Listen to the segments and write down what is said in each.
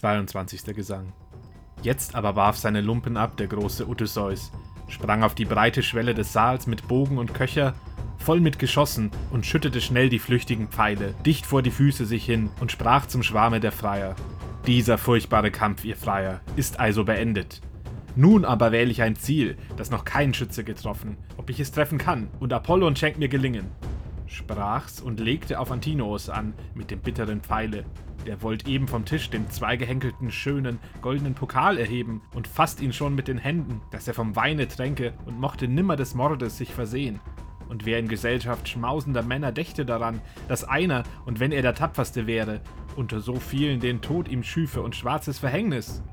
22. Gesang. Jetzt aber warf seine Lumpen ab der große Odysseus, sprang auf die breite Schwelle des Saals mit Bogen und Köcher, voll mit Geschossen, und schüttete schnell die flüchtigen Pfeile dicht vor die Füße sich hin und sprach zum Schwarme der Freier. Dieser furchtbare Kampf, ihr Freier, ist also beendet. Nun aber wähle ich ein Ziel, das noch kein Schütze getroffen, ob ich es treffen kann, und Apollon schenkt mir Gelingen. Sprach's und legte auf Antinoos an mit dem bitteren Pfeile. Der wollt eben vom Tisch den zweigehenkelten, schönen, goldenen Pokal erheben und fasst ihn schon mit den Händen, dass er vom Weine tränke und mochte nimmer des Mordes sich versehen. Und wer in Gesellschaft schmausender Männer dächte daran, dass einer, und wenn er der tapferste wäre, unter so vielen den Tod ihm schüfe und schwarzes Verhängnis.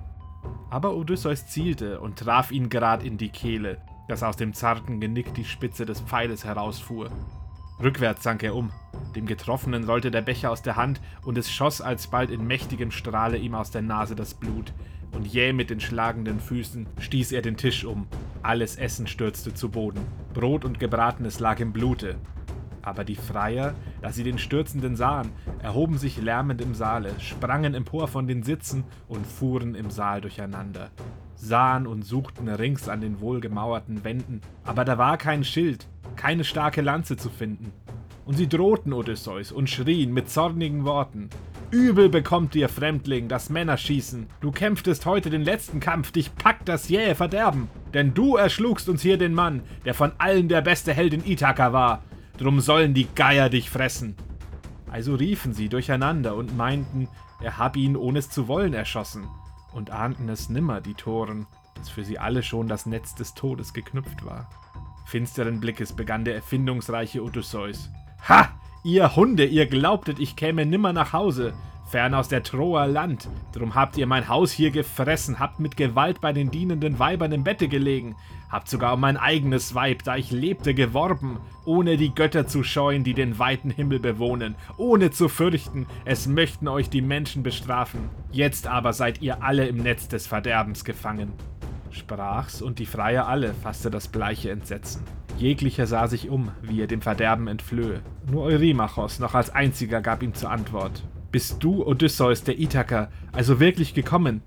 Aber Odysseus zielte und traf ihn gerad in die Kehle, dass aus dem zarten Genick die Spitze des Pfeiles herausfuhr. Rückwärts sank er um. Dem Getroffenen rollte der Becher aus der Hand, und es schoss alsbald in mächtigem Strahle ihm aus der Nase das Blut, und jäh mit den schlagenden Füßen stieß er den Tisch um. Alles Essen stürzte zu Boden. Brot und Gebratenes lag im Blute. Aber die Freier, da sie den Stürzenden sahen, erhoben sich lärmend im Saale, sprangen empor von den Sitzen und fuhren im Saal durcheinander. Sahen und suchten rings an den wohlgemauerten Wänden, aber da war kein Schild, keine starke Lanze zu finden. Und sie drohten Odysseus und schrien mit zornigen Worten: Übel bekommt dir, Fremdling, das Männerschießen. Du kämpftest heute den letzten Kampf, dich packt das jähe Verderben. Denn du erschlugst uns hier den Mann, der von allen der beste Held in Ithaka war. Drum sollen die Geier dich fressen. Also riefen sie durcheinander und meinten, er hab ihn ohne es zu wollen erschossen, und ahnten es nimmer, die Toren, dass für sie alle schon das Netz des Todes geknüpft war. Finsteren Blickes begann der erfindungsreiche Odysseus. Ha! Ihr Hunde, ihr glaubtet, ich käme nimmer nach Hause, fern aus der Troer Land. Drum habt ihr mein Haus hier gefressen, habt mit Gewalt bei den dienenden Weibern im Bette gelegen, habt sogar um mein eigenes Weib, da ich lebte, geworben, ohne die Götter zu scheuen, die den weiten Himmel bewohnen, ohne zu fürchten, es möchten euch die Menschen bestrafen. Jetzt aber seid ihr alle im Netz des Verderbens gefangen. Sprach's, und die Freier alle fasste das bleiche Entsetzen. Jeglicher sah sich um, wie er dem Verderben entflöhe. Nur Eurymachos noch als einziger gab ihm zur Antwort. Bist du, Odysseus, der Ithaker, also wirklich gekommen?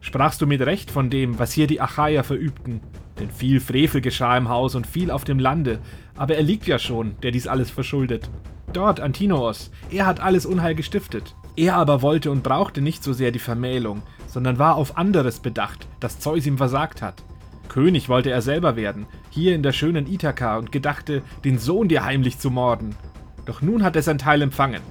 Sprachst du mit Recht von dem, was hier die Achaier verübten? Denn viel Frevel geschah im Haus und viel auf dem Lande, aber er liegt ja schon, der dies alles verschuldet. Dort, Antinoos, er hat alles Unheil gestiftet. Er aber wollte und brauchte nicht so sehr die Vermählung, sondern war auf anderes bedacht, das Zeus ihm versagt hat. König wollte er selber werden, hier in der schönen Ithaka, und gedachte, den Sohn dir heimlich zu morden. Doch nun hat er sein Teil empfangen.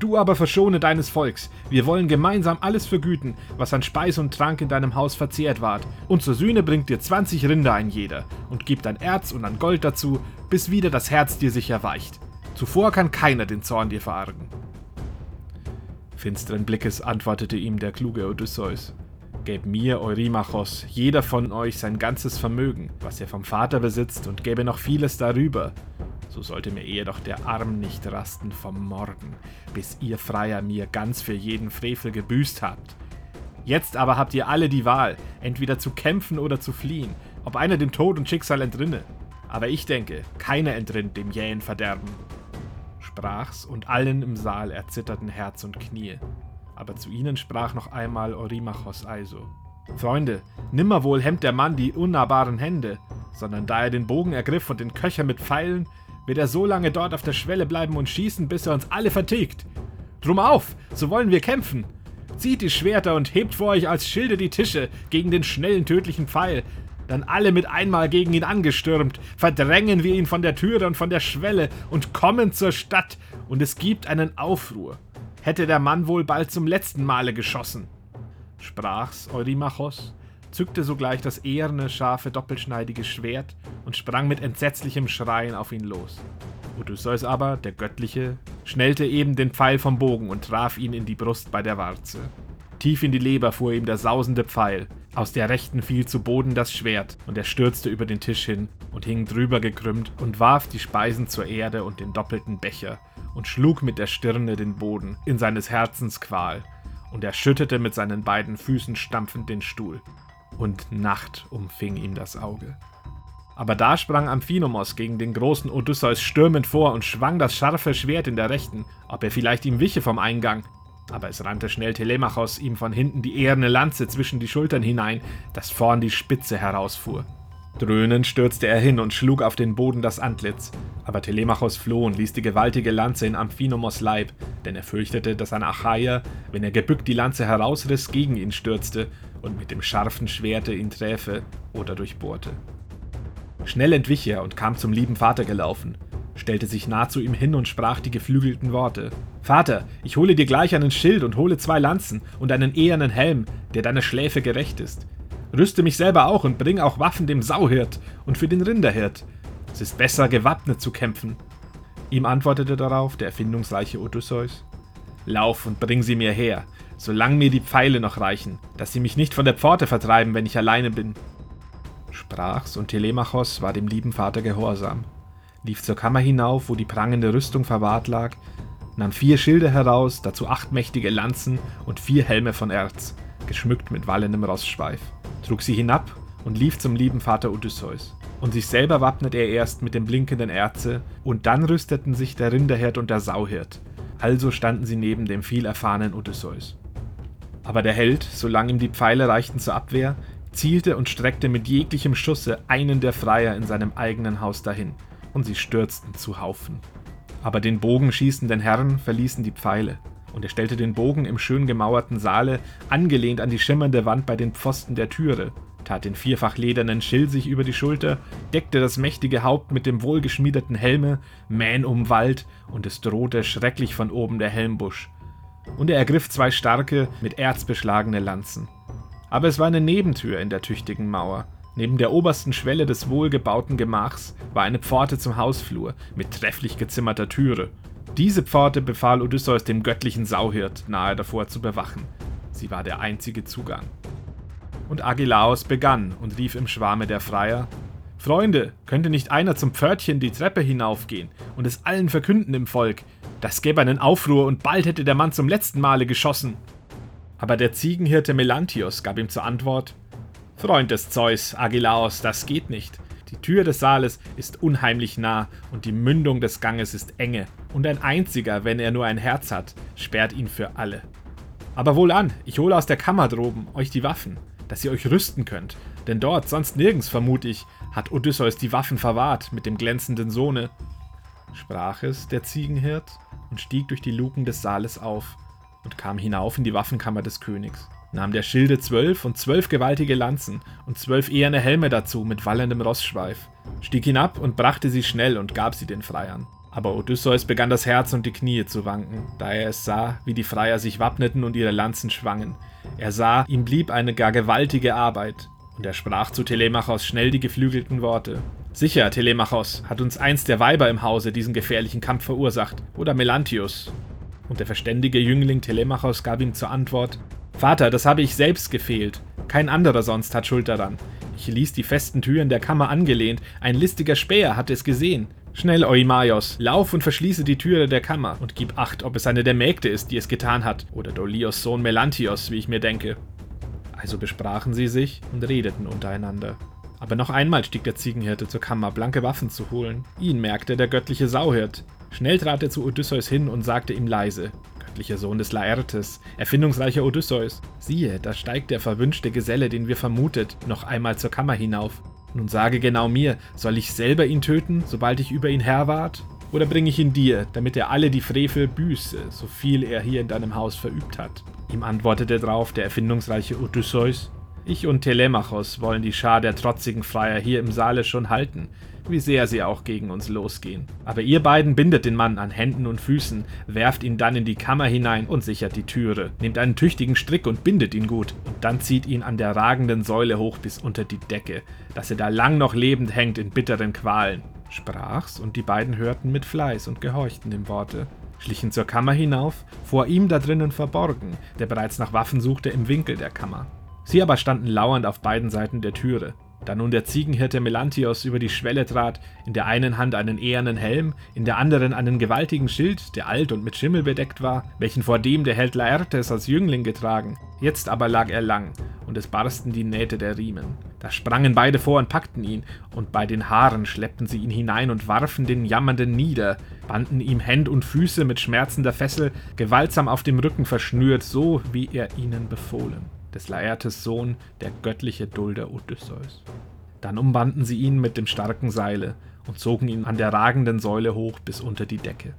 Du aber verschone deines Volks. Wir wollen gemeinsam alles vergüten, was an Speis und Trank in deinem Haus verzehrt ward. Und zur Sühne bringt dir zwanzig Rinder ein jeder und gibt ein Erz und ein Gold dazu, bis wieder das Herz dir sich erweicht. Zuvor kann keiner den Zorn dir verargen. Finsteren Blickes antwortete ihm der kluge Odysseus. Gäb mir, Eurymachos, jeder von euch sein ganzes Vermögen, was er vom Vater besitzt, und gäbe noch vieles darüber. So sollte mir eher doch der Arm nicht rasten vom Morden, bis ihr Freier mir ganz für jeden Frevel gebüßt habt. Jetzt aber habt ihr alle die Wahl, entweder zu kämpfen oder zu fliehen, ob einer dem Tod und Schicksal entrinne. Aber ich denke, keiner entrinnt dem jähen Verderben. Sprach's, und allen im Saal erzitterten Herz und Knie aber zu ihnen sprach noch einmal Eurymachos also. Freunde, nimmerwohl hemmt der Mann die unnahbaren Hände, sondern da er den Bogen ergriff und den Köcher mit Pfeilen, wird er so lange dort auf der Schwelle bleiben und schießen, bis er uns alle vertilgt. Drum auf, so wollen wir kämpfen. Zieht die Schwerter und hebt vor euch als Schilde die Tische gegen den schnellen tödlichen Pfeil. Dann alle mit einmal gegen ihn angestürmt, verdrängen wir ihn von der Türe und von der Schwelle und kommen zur Stadt, und es gibt einen Aufruhr hätte der Mann wohl bald zum letzten Male geschossen. Sprach's Eurymachos, zückte sogleich das eherne, scharfe, doppelschneidige Schwert und sprang mit entsetzlichem Schreien auf ihn los. Odysseus aber, der Göttliche, schnellte eben den Pfeil vom Bogen und traf ihn in die Brust bei der Warze. Tief in die Leber fuhr ihm der sausende Pfeil, aus der rechten fiel zu Boden das Schwert, und er stürzte über den Tisch hin und hing drüber gekrümmt und warf die Speisen zur Erde und den doppelten Becher, und schlug mit der Stirne den Boden in seines Herzens Qual, und er schüttete mit seinen beiden Füßen stampfend den Stuhl, und Nacht umfing ihm das Auge. Aber da sprang Amphinomos gegen den großen Odysseus stürmend vor und schwang das scharfe Schwert in der rechten, ob er vielleicht ihm wiche vom Eingang. Aber es rannte schnell Telemachos ihm von hinten die eherne Lanze zwischen die Schultern hinein, dass vorn die Spitze herausfuhr. Dröhnend stürzte er hin und schlug auf den Boden das Antlitz. Aber Telemachos floh und ließ die gewaltige Lanze in Amphinomos Leib, denn er fürchtete, dass ein Achaier, wenn er gebückt die Lanze herausriss, gegen ihn stürzte und mit dem scharfen Schwerte ihn träfe oder durchbohrte. Schnell entwich er und kam zum lieben Vater gelaufen, stellte sich nah zu ihm hin und sprach die geflügelten Worte. Vater, ich hole dir gleich einen Schild und hole zwei Lanzen und einen ehernen Helm, der deiner Schläfe gerecht ist. Rüste mich selber auch und bring auch Waffen dem Sauhirt und für den Rinderhirt. Es ist besser, gewappnet zu kämpfen. Ihm antwortete darauf der erfindungsreiche Odysseus. Lauf und bring sie mir her, solange mir die Pfeile noch reichen, dass sie mich nicht von der Pforte vertreiben, wenn ich alleine bin. Sprach's, und Telemachos war dem lieben Vater gehorsam, lief zur Kammer hinauf, wo die prangende Rüstung verwahrt lag, nahm vier Schilde heraus, dazu acht mächtige Lanzen und vier Helme von Erz, geschmückt mit wallendem Rossschweif trug sie hinab und lief zum lieben Vater Odysseus. Und sich selber wappnet er erst mit dem blinkenden Erze, und dann rüsteten sich der Rinderhirt und der Sauhirt. Also standen sie neben dem viel erfahrenen Odysseus. Aber der Held, solange ihm die Pfeile reichten zur Abwehr, zielte und streckte mit jeglichem Schusse einen der Freier in seinem eigenen Haus dahin, und sie stürzten zu Haufen. Aber den bogenschießenden Herren verließen die Pfeile, und er stellte den Bogen im schön gemauerten Saale, angelehnt an die schimmernde Wand bei den Pfosten der Türe, tat den vierfach ledernen Schild sich über die Schulter, deckte das mächtige Haupt mit dem wohlgeschmiedeten Helme, Mähn umwallt, und es drohte schrecklich von oben der Helmbusch. Und er ergriff zwei starke, mit Erz beschlagene Lanzen. Aber es war eine Nebentür in der tüchtigen Mauer. Neben der obersten Schwelle des wohlgebauten Gemachs war eine Pforte zum Hausflur mit trefflich gezimmerter Türe, diese Pforte befahl Odysseus dem göttlichen Sauhirt nahe davor zu bewachen. Sie war der einzige Zugang. Und Agelaos begann und rief im Schwarme der Freier: Freunde, könnte nicht einer zum Pförtchen die Treppe hinaufgehen und es allen verkünden im Volk? Das gäbe einen Aufruhr und bald hätte der Mann zum letzten Male geschossen. Aber der Ziegenhirte Melanthios gab ihm zur Antwort: Freund des Zeus, Agelaos, das geht nicht. Die Tür des Saales ist unheimlich nah und die Mündung des Ganges ist enge, und ein einziger, wenn er nur ein Herz hat, sperrt ihn für alle. Aber wohlan, ich hole aus der Kammer droben euch die Waffen, dass ihr euch rüsten könnt, denn dort, sonst nirgends, vermut ich, hat Odysseus die Waffen verwahrt mit dem glänzenden Sohne. Sprach es der Ziegenhirt und stieg durch die Luken des Saales auf und kam hinauf in die Waffenkammer des Königs nahm der Schilde zwölf und zwölf gewaltige Lanzen und zwölf eherne Helme dazu mit wallendem Rossschweif, stieg hinab und brachte sie schnell und gab sie den Freiern. Aber Odysseus begann das Herz und die Knie zu wanken, da er es sah, wie die Freier sich wappneten und ihre Lanzen schwangen. Er sah, ihm blieb eine gar gewaltige Arbeit, und er sprach zu Telemachos schnell die geflügelten Worte. Sicher, Telemachos, hat uns eins der Weiber im Hause diesen gefährlichen Kampf verursacht, oder Melanthius. Und der verständige Jüngling Telemachos gab ihm zur Antwort: Vater, das habe ich selbst gefehlt. Kein anderer sonst hat Schuld daran. Ich ließ die festen Türen der Kammer angelehnt. Ein listiger Späher hat es gesehen. Schnell, Oimaios, lauf und verschließe die Türe der Kammer und gib Acht, ob es eine der Mägde ist, die es getan hat, oder Dolios Sohn Melanthios, wie ich mir denke. Also besprachen sie sich und redeten untereinander. Aber noch einmal stieg der Ziegenhirte zur Kammer, blanke Waffen zu holen. Ihn merkte der göttliche Sauhirt. Schnell trat er zu Odysseus hin und sagte ihm leise: göttlicher Sohn des Laertes, erfindungsreicher Odysseus. Siehe, da steigt der verwünschte Geselle, den wir vermutet, noch einmal zur Kammer hinauf. Nun sage genau mir, soll ich selber ihn töten, sobald ich über ihn Herr ward? Oder bringe ich ihn dir, damit er alle die Frevel büße, so viel er hier in deinem Haus verübt hat? Ihm antwortete drauf der erfindungsreiche Odysseus, ich und Telemachos wollen die Schar der trotzigen Freier hier im Saale schon halten, wie sehr sie auch gegen uns losgehen. Aber ihr beiden bindet den Mann an Händen und Füßen, werft ihn dann in die Kammer hinein und sichert die Türe, nehmt einen tüchtigen Strick und bindet ihn gut, und dann zieht ihn an der ragenden Säule hoch bis unter die Decke, dass er da lang noch lebend hängt in bitteren Qualen. Sprach's, und die beiden hörten mit Fleiß und gehorchten dem Worte schlichen zur Kammer hinauf, vor ihm da drinnen verborgen, der bereits nach Waffen suchte im Winkel der Kammer. Sie aber standen lauernd auf beiden Seiten der Türe. Da nun der Ziegenhirte Melanthios über die Schwelle trat, in der einen Hand einen ehernen Helm, in der anderen einen gewaltigen Schild, der alt und mit Schimmel bedeckt war, welchen vor dem der Held Laertes als Jüngling getragen. Jetzt aber lag er lang, und es barsten die Nähte der Riemen. Da sprangen beide vor und packten ihn, und bei den Haaren schleppten sie ihn hinein und warfen den Jammernden nieder, banden ihm Händ und Füße mit schmerzender Fessel gewaltsam auf dem Rücken verschnürt, so wie er ihnen befohlen, des Laertes Sohn, der göttliche Dulder Odysseus. Dann umbanden sie ihn mit dem starken Seile und zogen ihn an der ragenden Säule hoch bis unter die Decke.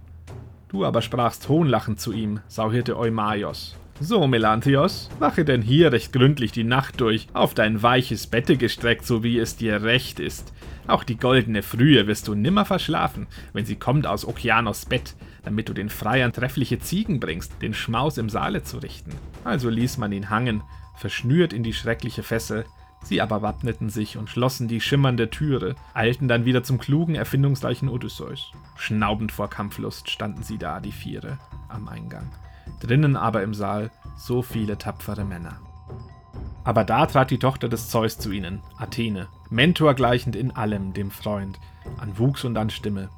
Du aber sprachst hohnlachend zu ihm, Sauhirte Eumaios, so, Melanthios, wache denn hier recht gründlich die Nacht durch, auf dein weiches Bette gestreckt, so wie es dir recht ist. Auch die goldene Frühe wirst du nimmer verschlafen, wenn sie kommt aus Okeanos Bett, damit du den Freiern treffliche Ziegen bringst, den Schmaus im Saale zu richten. Also ließ man ihn hangen, verschnürt in die schreckliche Fessel, Sie aber wappneten sich und schlossen die schimmernde Türe, eilten dann wieder zum klugen, erfindungsreichen Odysseus. Schnaubend vor Kampflust standen sie da, die Viere, am Eingang drinnen aber im Saal so viele tapfere Männer. Aber da trat die Tochter des Zeus zu ihnen, Athene, Mentor gleichend in allem dem Freund, an Wuchs und an Stimme.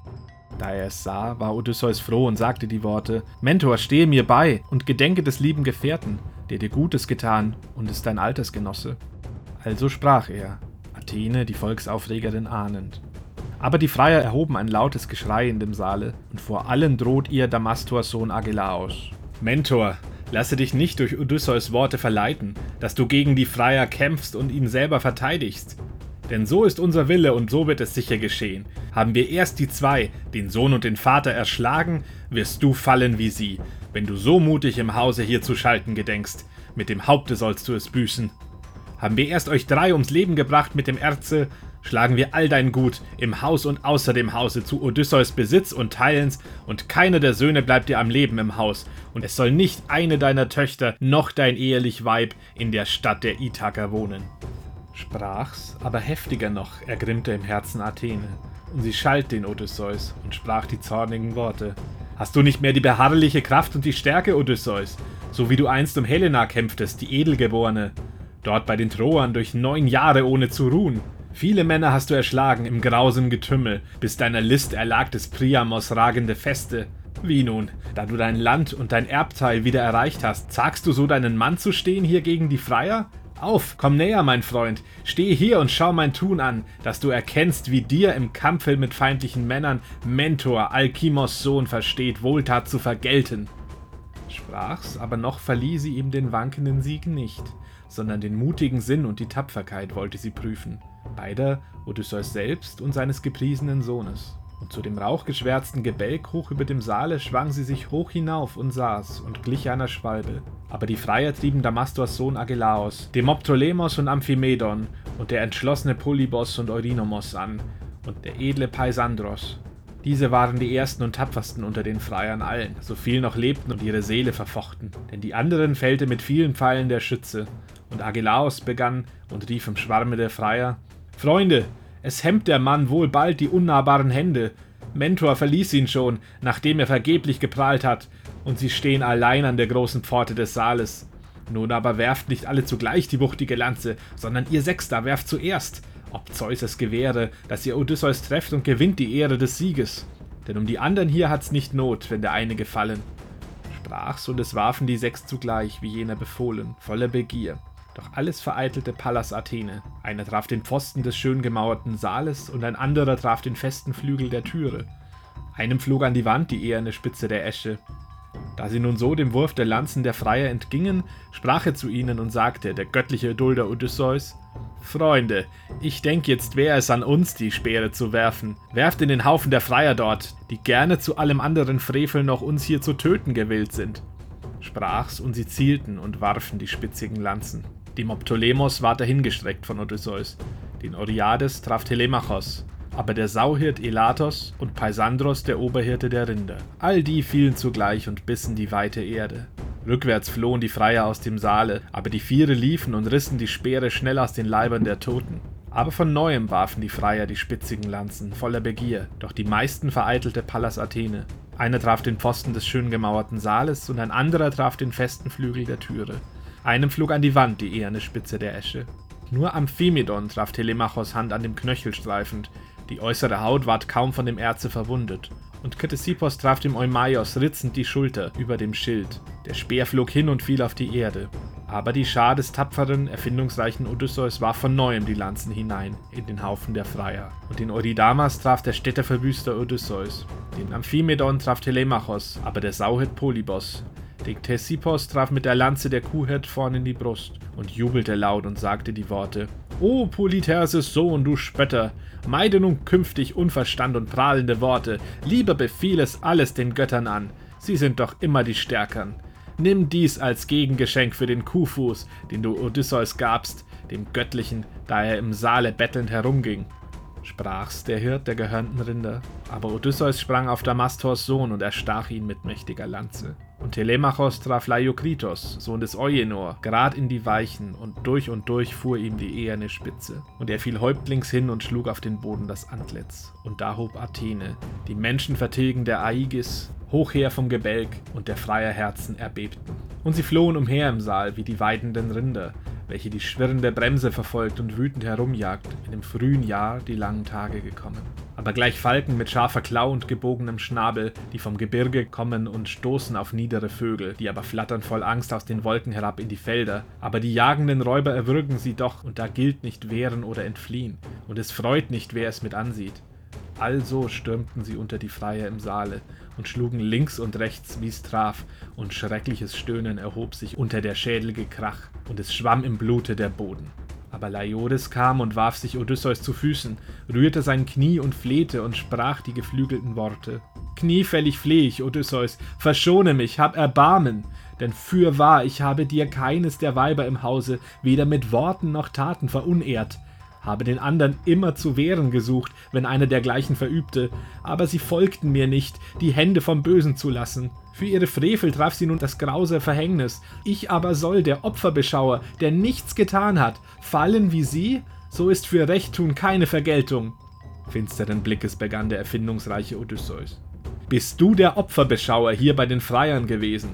Da er es sah, war Odysseus froh und sagte die Worte: Mentor, stehe mir bei und gedenke des lieben Gefährten, der dir Gutes getan und ist dein Altersgenosse. Also sprach er, Athene, die Volksaufregerin ahnend. Aber die Freier erhoben ein lautes Geschrei in dem Saale, und vor allen droht ihr Damastors Sohn Agelaos. Mentor, lasse dich nicht durch Odysseus Worte verleiten, dass du gegen die Freier kämpfst und ihn selber verteidigst. Denn so ist unser Wille und so wird es sicher geschehen. Haben wir erst die zwei, den Sohn und den Vater, erschlagen, wirst du fallen wie sie, wenn du so mutig im Hause hier zu schalten gedenkst. Mit dem Haupte sollst du es büßen. Haben wir erst euch drei ums Leben gebracht mit dem Erze, schlagen wir all dein Gut im Haus und außer dem Hause zu Odysseus Besitz und teilens, und keiner der Söhne bleibt dir am Leben im Haus, und es soll nicht eine deiner Töchter noch dein ehelich Weib in der Stadt der Ithaker wohnen. Sprach's, aber heftiger noch ergrimmte im Herzen Athene, und sie schalt den Odysseus und sprach die zornigen Worte. Hast du nicht mehr die beharrliche Kraft und die Stärke, Odysseus, so wie du einst um Helena kämpftest, die Edelgeborene, dort bei den Troern durch neun Jahre ohne zu ruhen? Viele Männer hast du erschlagen im grausen Getümmel, bis deiner List erlag des Priamos ragende Feste. Wie nun, da du dein Land und dein Erbteil wieder erreicht hast, zagst du so deinen Mann zu stehen hier gegen die Freier? Auf, komm näher, mein Freund, steh hier und schau mein Tun an, dass du erkennst, wie dir im Kampfe mit feindlichen Männern Mentor Alkimos Sohn versteht, Wohltat zu vergelten. Sprach's, aber noch verlieh sie ihm den wankenden Sieg nicht, sondern den mutigen Sinn und die Tapferkeit wollte sie prüfen beider Odysseus selbst und seines gepriesenen Sohnes. Und zu dem rauchgeschwärzten Gebälk hoch über dem Saale schwang sie sich hoch hinauf und saß und glich einer Schwalbe. Aber die Freier trieben Damastors Sohn Agelaos, Demoptolemos und Amphimedon und der entschlossene Polybos und Eurinomos an und der edle Paisandros. Diese waren die ersten und tapfersten unter den Freiern allen, so viel noch lebten und ihre Seele verfochten. Denn die anderen fällte mit vielen Pfeilen der Schütze. Und Agelaos begann und rief im Schwarme der Freier: Freunde, es hemmt der Mann wohl bald die unnahbaren Hände. Mentor verließ ihn schon, nachdem er vergeblich geprahlt hat, und sie stehen allein an der großen Pforte des Saales. Nun aber werft nicht alle zugleich die wuchtige Lanze, sondern ihr Sechster werft zuerst, ob Zeus es gewähre, dass ihr Odysseus trefft und gewinnt die Ehre des Sieges. Denn um die anderen hier hat's nicht Not, wenn der eine gefallen. Sprach's, und es warfen die sechs zugleich, wie jener befohlen, voller Begier. Doch alles vereitelte Pallas Athene. Einer traf den Pfosten des schön gemauerten Saales und ein anderer traf den festen Flügel der Türe. Einem flog an die Wand die eherne Spitze der Esche. Da sie nun so dem Wurf der Lanzen der Freier entgingen, sprach er zu ihnen und sagte, der göttliche Dulder Odysseus, Freunde, ich denk jetzt wäre es an uns, die Speere zu werfen. Werft in den Haufen der Freier dort, die gerne zu allem anderen Frevel noch uns hier zu töten gewillt sind. Sprach's, und sie zielten und warfen die spitzigen Lanzen. Demoptolemos war dahingestreckt von Odysseus. Den Oriades traf Telemachos, aber der Sauhirt Elatos und Paisandros der Oberhirte der Rinder. All die fielen zugleich und bissen die weite Erde. Rückwärts flohen die Freier aus dem Saale, aber die Viere liefen und rissen die Speere schnell aus den Leibern der Toten. Aber von neuem warfen die Freier die spitzigen Lanzen, voller Begier, doch die meisten vereitelte Pallas Athene. Einer traf den Pfosten des schön gemauerten Saales und ein anderer traf den festen Flügel der Türe. Einem flog an die Wand die eherne Spitze der Esche. Nur Amphimedon traf Telemachos Hand an dem Knöchel streifend, die äußere Haut ward kaum von dem Erze verwundet, und Ktesippos traf dem Eumaios ritzend die Schulter über dem Schild. Der Speer flog hin und fiel auf die Erde. Aber die Schar des tapferen, erfindungsreichen Odysseus warf von neuem die Lanzen hinein in den Haufen der Freier. Und den Eurydamas traf der Städteverwüster Odysseus. Den Amphimedon traf Telemachos, aber der Sauhirt Polybos. Den Thesipos traf mit der Lanze der Kuhhirt vorn in die Brust und jubelte laut und sagte die Worte: O Polytherses Sohn, du Spötter, meide nun künftig Unverstand und prahlende Worte, lieber befiehl es alles den Göttern an, sie sind doch immer die Stärkern. Nimm dies als Gegengeschenk für den Kuhfuß, den du Odysseus gabst, dem Göttlichen, da er im Saale bettelnd herumging. Sprach's der Hirt der gehörnten Rinder. Aber Odysseus sprang auf Damastors Sohn und erstach ihn mit mächtiger Lanze. Und Telemachos traf Leiokritos, Sohn des Euenor, grad in die Weichen, und durch und durch fuhr ihm die eherne Spitze. Und er fiel häuptlings hin und schlug auf den Boden das Antlitz. Und da hob Athene, die menschenvertilgende Aigis, hoch her vom Gebälk, und der freier Herzen erbebten. Und sie flohen umher im Saal wie die weidenden Rinder, welche die schwirrende Bremse verfolgt und wütend herumjagt, in dem frühen Jahr die langen Tage gekommen. Aber gleich Falken mit scharfer Klau und gebogenem Schnabel, die vom Gebirge kommen und stoßen auf niedere Vögel, die aber flattern voll Angst aus den Wolken herab in die Felder. Aber die jagenden Räuber erwürgen sie doch, und da gilt nicht wehren oder entfliehen, und es freut nicht, wer es mit ansieht. Also stürmten sie unter die Freier im Saale und schlugen links und rechts, wie's traf, und schreckliches Stöhnen erhob sich unter der schädelige Krach, und es schwamm im Blute der Boden. Aber Laiodes kam und warf sich Odysseus zu Füßen, rührte sein Knie und flehte und sprach die geflügelten Worte. Kniefällig fleh ich, Odysseus, verschone mich, hab Erbarmen, denn fürwahr, ich habe dir keines der Weiber im Hause weder mit Worten noch Taten verunehrt, habe den anderen immer zu wehren gesucht, wenn einer dergleichen verübte, aber sie folgten mir nicht, die Hände vom Bösen zu lassen. Für ihre Frevel traf sie nun das grause Verhängnis. Ich aber soll, der Opferbeschauer, der nichts getan hat, fallen wie sie? So ist für Rechttun keine Vergeltung. Finsteren Blickes begann der erfindungsreiche Odysseus. Bist du der Opferbeschauer hier bei den Freiern gewesen?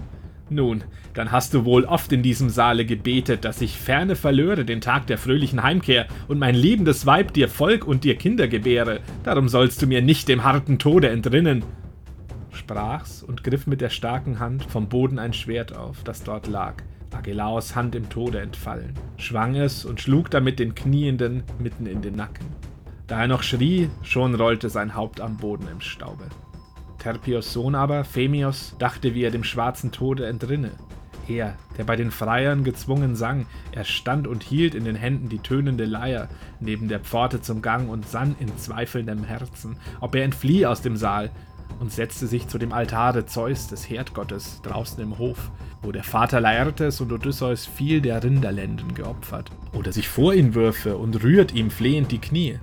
Nun, dann hast du wohl oft in diesem Saale gebetet, dass ich ferne verlöre den Tag der fröhlichen Heimkehr und mein liebendes Weib dir Volk und dir Kinder gebäre. Darum sollst du mir nicht dem harten Tode entrinnen. Sprach's und griff mit der starken Hand vom Boden ein Schwert auf, das dort lag. Agelaos Hand im Tode entfallen, schwang es und schlug damit den Knienden mitten in den Nacken. Da er noch schrie, schon rollte sein Haupt am Boden im Staube. Terpios Sohn aber, Phemios, dachte, wie er dem schwarzen Tode entrinne. Er, der bei den Freiern gezwungen sang, er stand und hielt in den Händen die tönende Leier neben der Pforte zum Gang und sann in zweifelndem Herzen, ob er entfliehe aus dem Saal, und setzte sich zu dem Altare Zeus, des Herdgottes, draußen im Hof, wo der Vater Laertes und Odysseus viel der Rinderlenden geopfert, oder sich vor ihn würfe und rührt ihm flehend die Knie.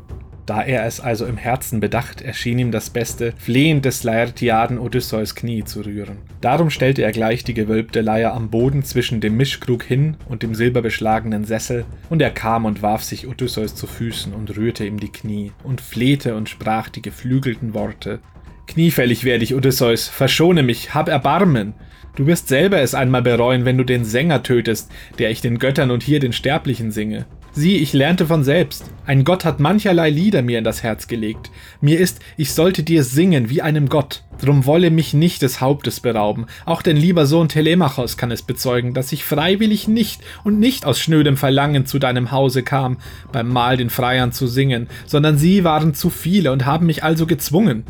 Da er es also im Herzen bedacht, erschien ihm das Beste, flehend des Laertiaden Odysseus Knie zu rühren. Darum stellte er gleich die gewölbte Leier am Boden zwischen dem Mischkrug hin und dem silberbeschlagenen Sessel, und er kam und warf sich Odysseus zu Füßen und rührte ihm die Knie und flehte und sprach die geflügelten Worte. Kniefällig werde ich, Odysseus, verschone mich, hab Erbarmen. Du wirst selber es einmal bereuen, wenn du den Sänger tötest, der ich den Göttern und hier den Sterblichen singe. Sieh, ich lernte von selbst. Ein Gott hat mancherlei Lieder mir in das Herz gelegt. Mir ist, ich sollte dir singen wie einem Gott. Drum wolle mich nicht des Hauptes berauben. Auch dein lieber Sohn Telemachos kann es bezeugen, dass ich freiwillig nicht und nicht aus schnödem Verlangen zu deinem Hause kam, beim Mahl den Freiern zu singen, sondern sie waren zu viele und haben mich also gezwungen.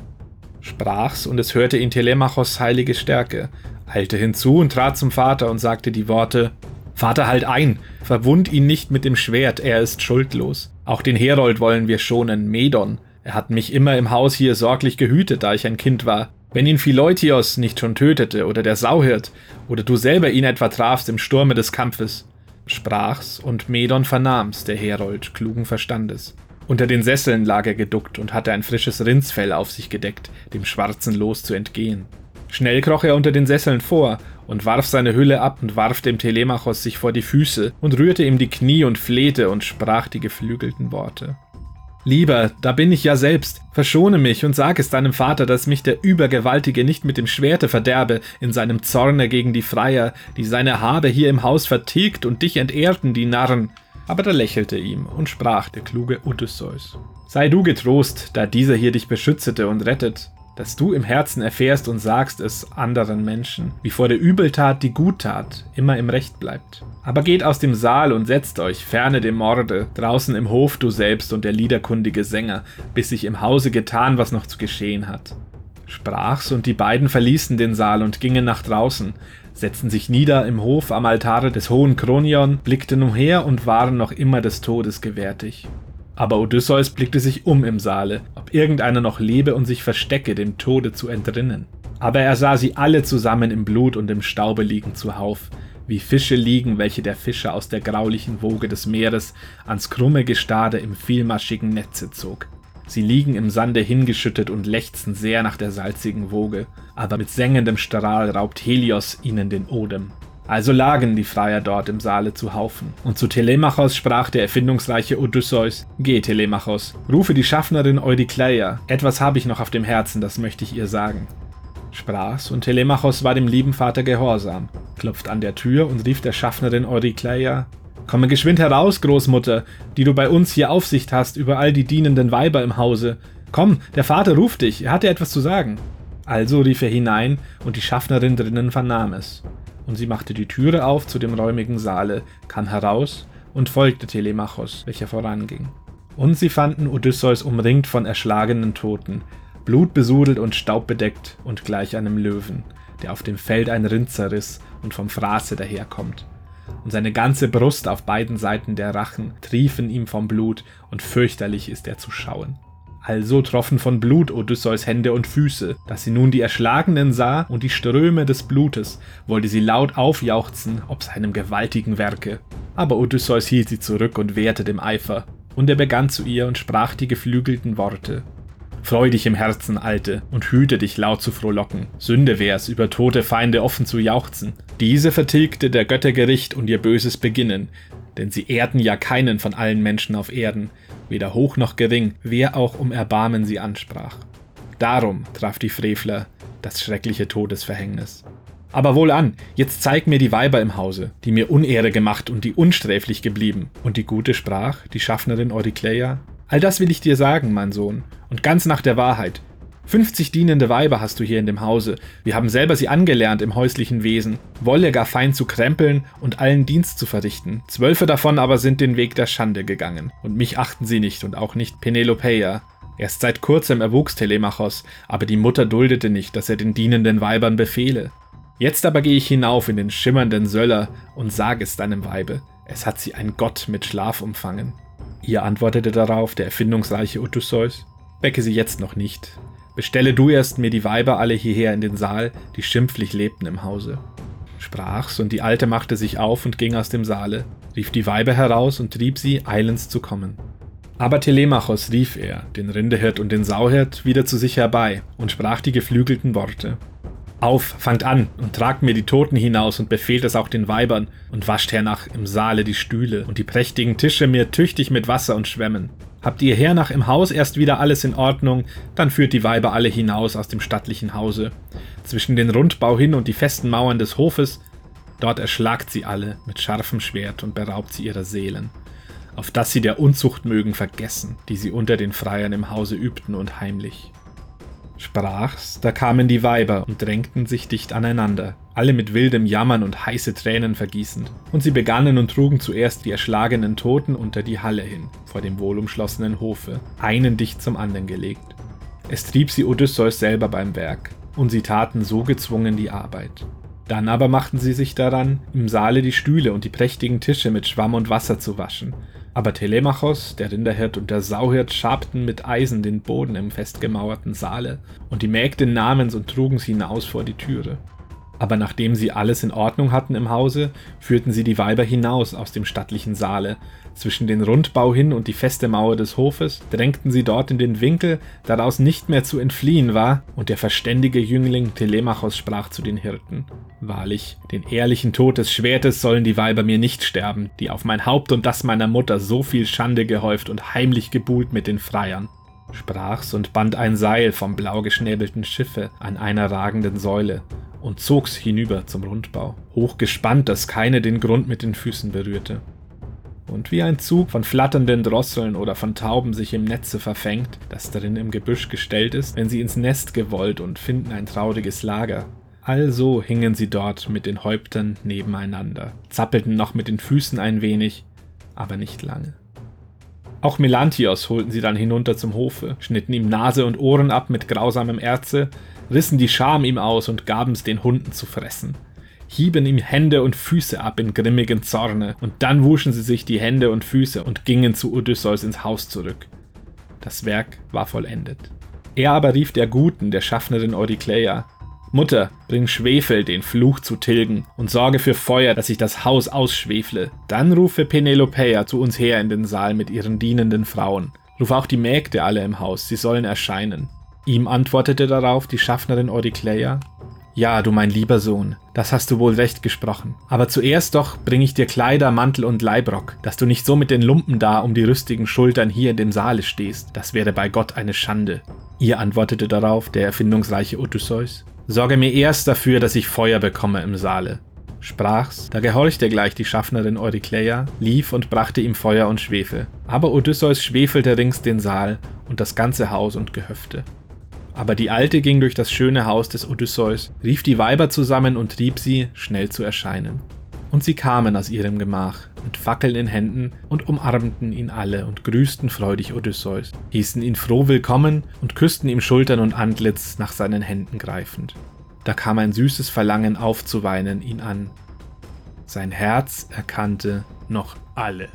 Sprach's, und es hörte ihn Telemachos heilige Stärke, eilte hinzu und trat zum Vater und sagte die Worte Vater, halt ein! Verwund ihn nicht mit dem Schwert, er ist schuldlos. Auch den Herold wollen wir schonen, Medon. Er hat mich immer im Haus hier sorglich gehütet, da ich ein Kind war. Wenn ihn Phileutios nicht schon tötete, oder der Sauhirt, oder du selber ihn etwa trafst im Sturme des Kampfes. Sprach's, und Medon vernahm's, der Herold, klugen Verstandes. Unter den Sesseln lag er geduckt und hatte ein frisches Rindsfell auf sich gedeckt, dem schwarzen Los zu entgehen. Schnell kroch er unter den Sesseln vor und warf seine Hülle ab und warf dem Telemachos sich vor die Füße und rührte ihm die Knie und flehte und sprach die geflügelten Worte. Lieber, da bin ich ja selbst, verschone mich und sag es deinem Vater, dass mich der Übergewaltige nicht mit dem Schwerte verderbe in seinem Zorne gegen die Freier, die seine Habe hier im Haus vertilgt und dich entehrten, die Narren. Aber da lächelte ihm und sprach der kluge Odysseus. Sei du getrost, da dieser hier dich beschützete und rettet, dass du im Herzen erfährst und sagst es anderen Menschen, wie vor der Übeltat die Guttat immer im Recht bleibt. Aber geht aus dem Saal und setzt euch, ferne dem Morde, draußen im Hof du selbst und der liederkundige Sänger, bis sich im Hause getan, was noch zu geschehen hat. Sprach's, und die beiden verließen den Saal und gingen nach draußen, setzten sich nieder im Hof am Altare des hohen Kronion, blickten umher und waren noch immer des Todes gewärtig. Aber Odysseus blickte sich um im Saale, ob irgendeiner noch lebe und sich verstecke, dem Tode zu entrinnen. Aber er sah sie alle zusammen im Blut und im Staube liegen zuhauf, wie Fische liegen, welche der Fischer aus der graulichen Woge des Meeres ans krumme Gestade im vielmaschigen Netze zog. Sie liegen im Sande hingeschüttet und lechzen sehr nach der salzigen Woge, aber mit sengendem Strahl raubt Helios ihnen den Odem. Also lagen die Freier dort im Saale zu Haufen. Und zu Telemachos sprach der erfindungsreiche Odysseus: Geh, Telemachos, rufe die Schaffnerin Eurykleia. Etwas habe ich noch auf dem Herzen, das möchte ich ihr sagen. Sprach's, und Telemachos war dem lieben Vater gehorsam, klopft an der Tür und rief der Schaffnerin Eurykleia: Komme geschwind heraus, Großmutter, die du bei uns hier Aufsicht hast über all die dienenden Weiber im Hause. Komm, der Vater ruft dich, er hat dir etwas zu sagen. Also rief er hinein, und die Schaffnerin drinnen vernahm es und sie machte die Türe auf zu dem räumigen Saale, kam heraus und folgte Telemachos, welcher voranging. Und sie fanden Odysseus umringt von erschlagenen Toten, blutbesudelt und staubbedeckt und gleich einem Löwen, der auf dem Feld ein Rind zerriss und vom Fraße daherkommt. Und seine ganze Brust auf beiden Seiten der Rachen triefen ihm vom Blut, und fürchterlich ist er zu schauen. Also troffen von Blut Odysseus Hände und Füße. Dass sie nun die Erschlagenen sah und die Ströme des Blutes, wollte sie laut aufjauchzen ob seinem gewaltigen Werke. Aber Odysseus hielt sie zurück und wehrte dem Eifer. Und er begann zu ihr und sprach die geflügelten Worte. Freu dich im Herzen, Alte, und hüte dich laut zu frohlocken. Sünde wär's, über tote Feinde offen zu jauchzen. Diese vertilgte der Götter Gericht und ihr böses Beginnen, denn sie ehrten ja keinen von allen Menschen auf Erden, weder hoch noch gering, wer auch um Erbarmen sie ansprach. Darum traf die Frevler das schreckliche Todesverhängnis. Aber wohlan, jetzt zeig mir die Weiber im Hause, die mir Unehre gemacht und die unsträflich geblieben. Und die Gute sprach, die Schaffnerin Eurykleia, All das will ich dir sagen, mein Sohn, und ganz nach der Wahrheit. 50 dienende Weiber hast du hier in dem Hause. Wir haben selber sie angelernt im häuslichen Wesen. Wolle gar fein zu krempeln und allen Dienst zu verrichten. Zwölfe davon aber sind den Weg der Schande gegangen. Und mich achten sie nicht und auch nicht Penelopeia. Erst seit kurzem erwuchs Telemachos, aber die Mutter duldete nicht, dass er den dienenden Weibern befehle. Jetzt aber gehe ich hinauf in den schimmernden Söller und sage es deinem Weibe. Es hat sie ein Gott mit Schlaf umfangen. Ihr antwortete darauf der erfindungsreiche Odysseus. Wecke sie jetzt noch nicht. Bestelle du erst mir die Weiber alle hierher in den Saal, die schimpflich lebten im Hause. Sprach's, und die Alte machte sich auf und ging aus dem Saale, rief die Weiber heraus und trieb sie, eilends zu kommen. Aber Telemachos rief er, den Rindehirt und den Sauhirt, wieder zu sich herbei und sprach die geflügelten Worte. Auf, fangt an und tragt mir die Toten hinaus und befehlt es auch den Weibern und wascht hernach im Saale die Stühle und die prächtigen Tische mir tüchtig mit Wasser und Schwämmen. Habt ihr hernach im Haus erst wieder alles in Ordnung, dann führt die Weiber alle hinaus aus dem stattlichen Hause, zwischen den Rundbau hin und die festen Mauern des Hofes, dort erschlagt sie alle mit scharfem Schwert und beraubt sie ihrer Seelen, auf dass sie der Unzucht mögen vergessen, die sie unter den Freiern im Hause übten und heimlich. Sprach's, da kamen die Weiber und drängten sich dicht aneinander, alle mit wildem Jammern und heiße Tränen vergießend, und sie begannen und trugen zuerst die erschlagenen Toten unter die Halle hin, vor dem wohlumschlossenen Hofe, einen dicht zum anderen gelegt. Es trieb sie Odysseus selber beim Werk, und sie taten so gezwungen die Arbeit. Dann aber machten sie sich daran, im Saale die Stühle und die prächtigen Tische mit Schwamm und Wasser zu waschen, aber Telemachos, der Rinderhirt und der Sauhirt schabten mit Eisen den Boden im festgemauerten Saale, und die Mägde nahmen's und trugen's hinaus vor die Türe. Aber nachdem sie alles in Ordnung hatten im Hause, führten sie die Weiber hinaus aus dem stattlichen Saale, zwischen den Rundbau hin und die feste Mauer des Hofes, drängten sie dort in den Winkel, daraus nicht mehr zu entfliehen war, und der verständige Jüngling Telemachos sprach zu den Hirten. Wahrlich, den ehrlichen Tod des Schwertes sollen die Weiber mir nicht sterben, die auf mein Haupt und das meiner Mutter so viel Schande gehäuft und heimlich gebuhlt mit den Freiern sprach's und band ein Seil vom blau geschnäbelten Schiffe an einer ragenden Säule, und zog's hinüber zum Rundbau, hochgespannt, dass keine den Grund mit den Füßen berührte. und wie ein Zug von flatternden Drosseln oder von Tauben sich im Netze verfängt, das darin im Gebüsch gestellt ist, wenn sie ins Nest gewollt und finden ein trauriges Lager. Also hingen sie dort mit den Häuptern nebeneinander, zappelten noch mit den Füßen ein wenig, aber nicht lange. Auch Melantios holten sie dann hinunter zum Hofe, schnitten ihm Nase und Ohren ab mit grausamem Erze, rissen die Scham ihm aus und gaben's den Hunden zu fressen hieben ihm Hände und Füße ab in grimmigem Zorne, und dann wuschen sie sich die Hände und Füße und gingen zu Odysseus ins Haus zurück. Das Werk war vollendet. Er aber rief der Guten, der Schaffnerin Eurykleia, Mutter, bring Schwefel, den Fluch zu tilgen, und sorge für Feuer, dass ich das Haus ausschwefle. Dann rufe Penelopeia zu uns her in den Saal mit ihren dienenden Frauen. Ruf auch die Mägde alle im Haus, sie sollen erscheinen. Ihm antwortete darauf die Schaffnerin Eurykleia, ja, du mein lieber Sohn, das hast du wohl recht gesprochen. Aber zuerst doch bring ich dir Kleider, Mantel und Leibrock, dass du nicht so mit den Lumpen da um die rüstigen Schultern hier in dem Saale stehst. Das wäre bei Gott eine Schande. Ihr antwortete darauf der erfindungsreiche Odysseus. Sorge mir erst dafür, dass ich Feuer bekomme im Saale. Sprach's, da gehorchte gleich die Schaffnerin Eurykleia, lief und brachte ihm Feuer und Schwefel. Aber Odysseus schwefelte rings den Saal und das ganze Haus und Gehöfte. Aber die Alte ging durch das schöne Haus des Odysseus, rief die Weiber zusammen und trieb sie, schnell zu erscheinen. Und sie kamen aus ihrem Gemach, mit Fackeln in Händen, und umarmten ihn alle und grüßten freudig Odysseus, hießen ihn froh willkommen und küssten ihm Schultern und Antlitz nach seinen Händen greifend. Da kam ein süßes Verlangen aufzuweinen ihn an. Sein Herz erkannte noch alle.